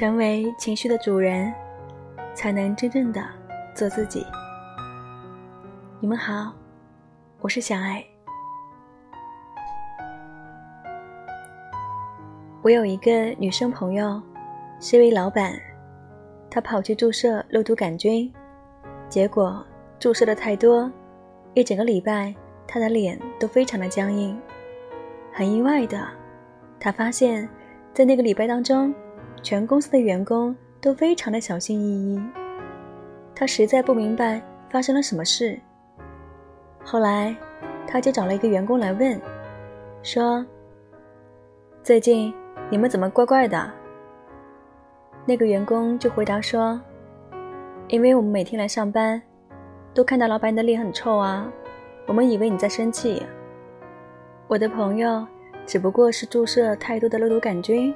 成为情绪的主人，才能真正的做自己。你们好，我是小爱。我有一个女生朋友，是一位老板，她跑去注射肉毒杆菌，结果注射的太多，一整个礼拜她的脸都非常的僵硬。很意外的，她发现，在那个礼拜当中，全公司的员工都非常的小心翼翼。他实在不明白发生了什么事。后来，他就找了一个员工来问，说：“最近。”你们怎么怪怪的？那个员工就回答说：“因为我们每天来上班，都看到老板你的脸很臭啊，我们以为你在生气。我的朋友只不过是注射太多的肉毒杆菌，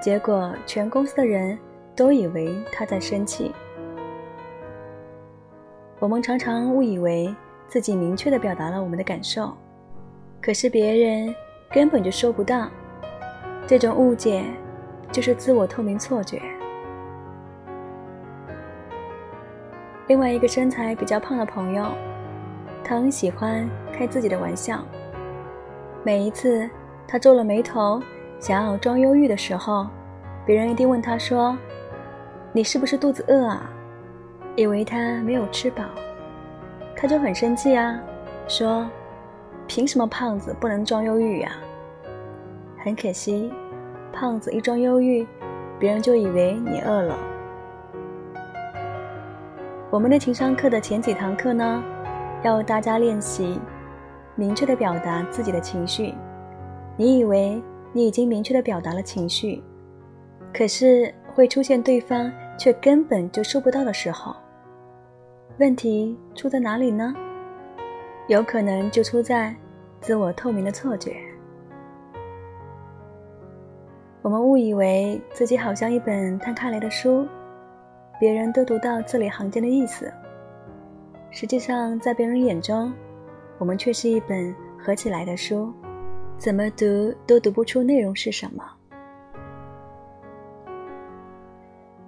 结果全公司的人都以为他在生气。我们常常误以为自己明确的表达了我们的感受，可是别人根本就收不到。”这种误解，就是自我透明错觉。另外一个身材比较胖的朋友，他很喜欢开自己的玩笑。每一次他皱了眉头，想要装忧郁的时候，别人一定问他说：“你是不是肚子饿啊？”以为他没有吃饱，他就很生气啊，说：“凭什么胖子不能装忧郁呀？”很可惜，胖子一装忧郁，别人就以为你饿了。我们的情商课的前几堂课呢，要大家练习明确的表达自己的情绪。你以为你已经明确的表达了情绪，可是会出现对方却根本就收不到的时候。问题出在哪里呢？有可能就出在自我透明的错觉。我们误以为自己好像一本摊开来的书，别人都读到字里行间的意思。实际上，在别人眼中，我们却是一本合起来的书，怎么读都读不出内容是什么。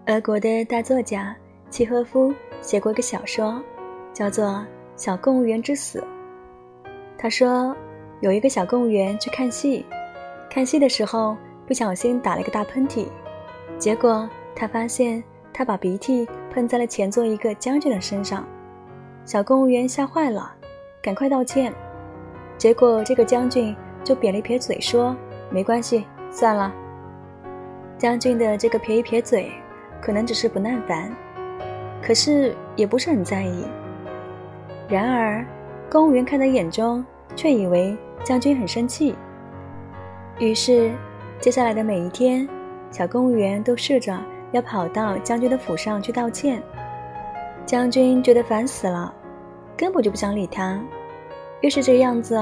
俄国的大作家契诃夫写过一个小说，叫做《小公务员之死》。他说，有一个小公务员去看戏，看戏的时候。不小心打了一个大喷嚏，结果他发现他把鼻涕喷在了前座一个将军的身上，小公务员吓坏了，赶快道歉，结果这个将军就撇了一撇嘴说：“没关系，算了。”将军的这个撇一撇嘴，可能只是不耐烦，可是也不是很在意。然而，公务员看在眼中，却以为将军很生气，于是。接下来的每一天，小公务员都试着要跑到将军的府上去道歉。将军觉得烦死了，根本就不想理他。越是这样子，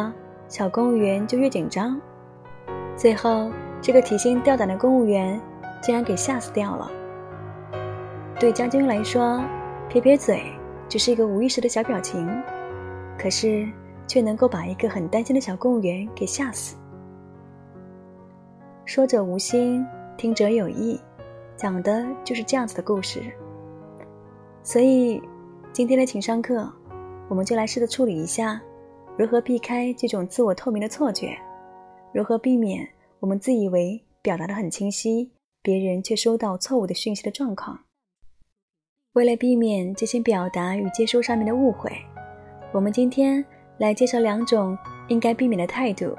小公务员就越紧张。最后，这个提心吊胆的公务员竟然给吓死掉了。对将军来说，撇撇嘴只是一个无意识的小表情，可是却能够把一个很担心的小公务员给吓死。说者无心，听者有意，讲的就是这样子的故事。所以，今天的情商课，我们就来试着处理一下，如何避开这种自我透明的错觉，如何避免我们自以为表达的很清晰，别人却收到错误的讯息的状况。为了避免这些表达与接收上面的误会，我们今天来介绍两种应该避免的态度。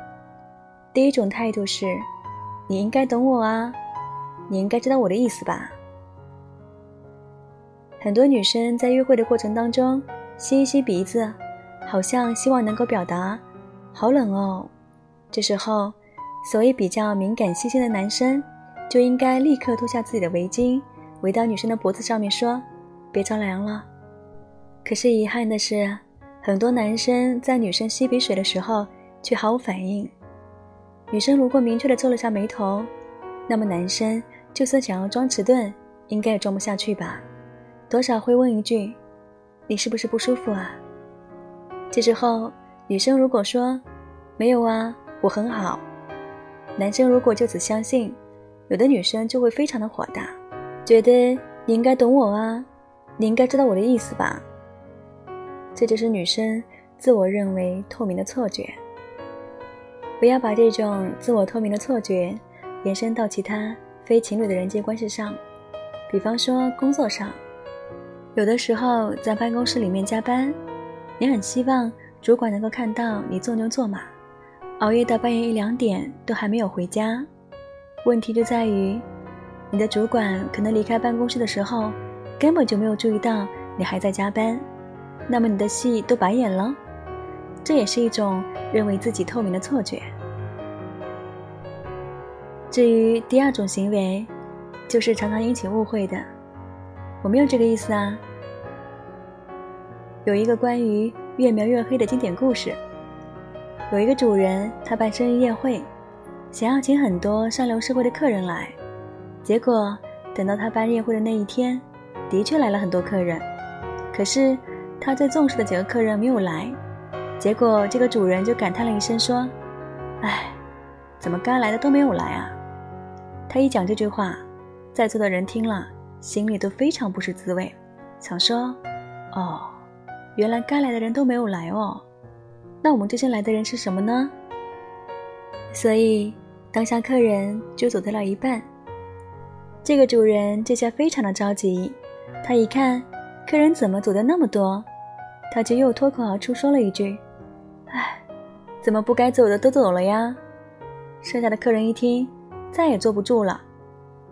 第一种态度是。你应该懂我啊，你应该知道我的意思吧。很多女生在约会的过程当中吸一吸鼻子，好像希望能够表达“好冷哦”。这时候，所谓比较敏感细心的男生就应该立刻脱下自己的围巾，围到女生的脖子上面，说：“别着凉了。”可是遗憾的是，很多男生在女生吸鼻水的时候却毫无反应。女生如果明确的皱了下眉头，那么男生就算想要装迟钝，应该也装不下去吧？多少会问一句：“你是不是不舒服啊？”这时候，女生如果说：“没有啊，我很好。”男生如果就此相信，有的女生就会非常的火大，觉得你应该懂我啊，你应该知道我的意思吧。这就是女生自我认为透明的错觉。不要把这种自我透明的错觉延伸到其他非情侣的人际关系上，比方说工作上，有的时候在办公室里面加班，你很希望主管能够看到你做牛做马，熬夜到半夜一两点都还没有回家。问题就在于，你的主管可能离开办公室的时候，根本就没有注意到你还在加班，那么你的戏都白演了。这也是一种认为自己透明的错觉。至于第二种行为，就是常常引起误会的。我没有这个意思啊。有一个关于越描越黑的经典故事。有一个主人，他办生日宴会，想要请很多上流社会的客人来。结果等到他办宴会的那一天，的确来了很多客人，可是他最重视的几个客人没有来。结果，这个主人就感叹了一声，说：“哎，怎么该来的都没有来啊？”他一讲这句话，在座的人听了，心里都非常不是滋味，想说：“哦，原来该来的人都没有来哦，那我们这些来的人是什么呢？”所以，当下客人就走掉了一半。这个主人这下非常的着急，他一看客人怎么走的那么多，他就又脱口而出说了一句。唉，怎么不该走的都走了呀？剩下的客人一听，再也坐不住了。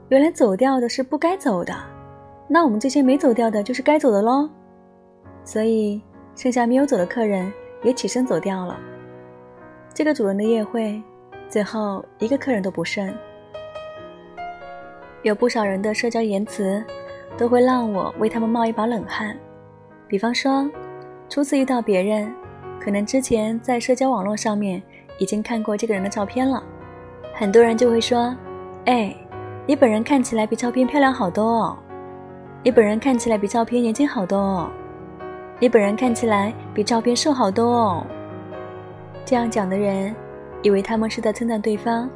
原来走掉的是不该走的，那我们这些没走掉的就是该走的喽。所以，剩下没有走的客人也起身走掉了。这个主人的宴会，最后一个客人都不剩。有不少人的社交言辞，都会让我为他们冒一把冷汗。比方说，初次遇到别人。可能之前在社交网络上面已经看过这个人的照片了，很多人就会说：“哎，你本人看起来比照片漂亮好多哦，你本人看起来比照片年轻好多哦，你本人看起来比照片瘦好多哦。”这样讲的人以为他们是在称赞对方，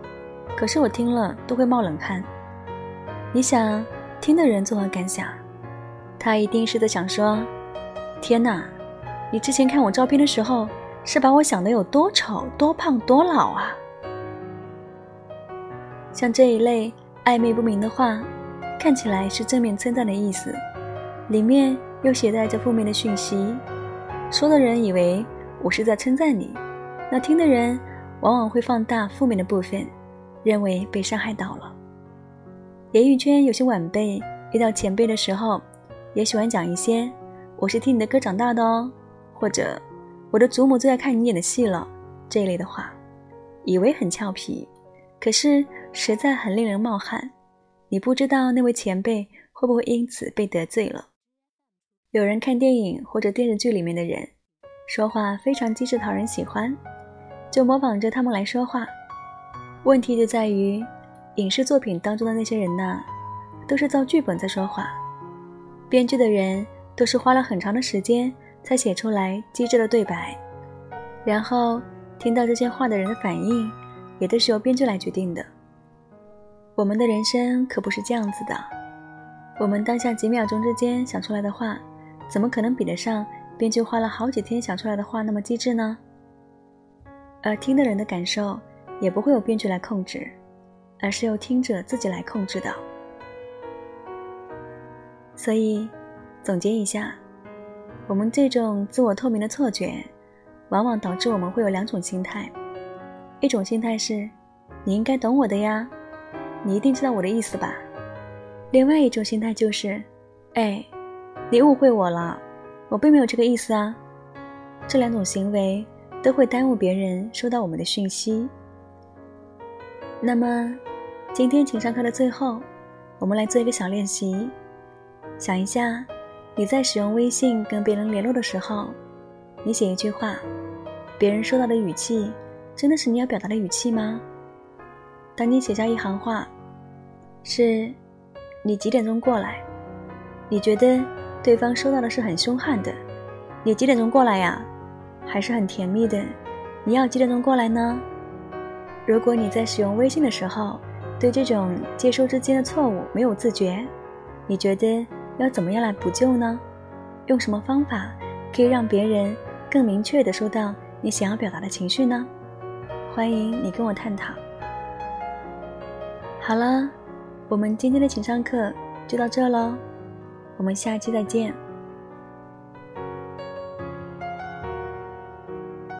可是我听了都会冒冷汗。你想听的人作何感想？他一定是在想说：“天哪！”你之前看我照片的时候，是把我想的有多丑、多胖、多老啊？像这一类暧昧不明的话，看起来是正面称赞的意思，里面又携带着负面的讯息。说的人以为我是在称赞你，那听的人往往会放大负面的部分，认为被伤害到了。演艺圈有些晚辈遇到前辈的时候，也喜欢讲一些“我是听你的歌长大的哦”。或者，我的祖母最爱看你演的戏了，这一类的话，以为很俏皮，可是实在很令人冒汗。你不知道那位前辈会不会因此被得罪了？有人看电影或者电视剧里面的人，说话非常机智讨人喜欢，就模仿着他们来说话。问题就在于，影视作品当中的那些人呐，都是照剧本在说话，编剧的人都是花了很长的时间。才写出来机智的对白，然后听到这些话的人的反应，也都是由编剧来决定的。我们的人生可不是这样子的，我们当下几秒钟之间想出来的话，怎么可能比得上编剧花了好几天想出来的话那么机智呢？而听的人的感受，也不会由编剧来控制，而是由听者自己来控制的。所以，总结一下。我们这种自我透明的错觉，往往导致我们会有两种心态：一种心态是“你应该懂我的呀，你一定知道我的意思吧”；另外一种心态就是“哎，你误会我了，我并没有这个意思啊”。这两种行为都会耽误别人收到我们的讯息。那么，今天情商课的最后，我们来做一个小练习，想一下。你在使用微信跟别人联络的时候，你写一句话，别人收到的语气真的是你要表达的语气吗？当你写下一行话，是“你几点钟过来”，你觉得对方收到的是很凶悍的“你几点钟过来呀”，还是很甜蜜的“你要几点钟过来呢”？如果你在使用微信的时候，对这种接收之间的错误没有自觉，你觉得要怎么样来补救呢？用什么方法可以让别人更明确的收到你想要表达的情绪呢？欢迎你跟我探讨。好了，我们今天的情商课就到这喽，我们下期再见。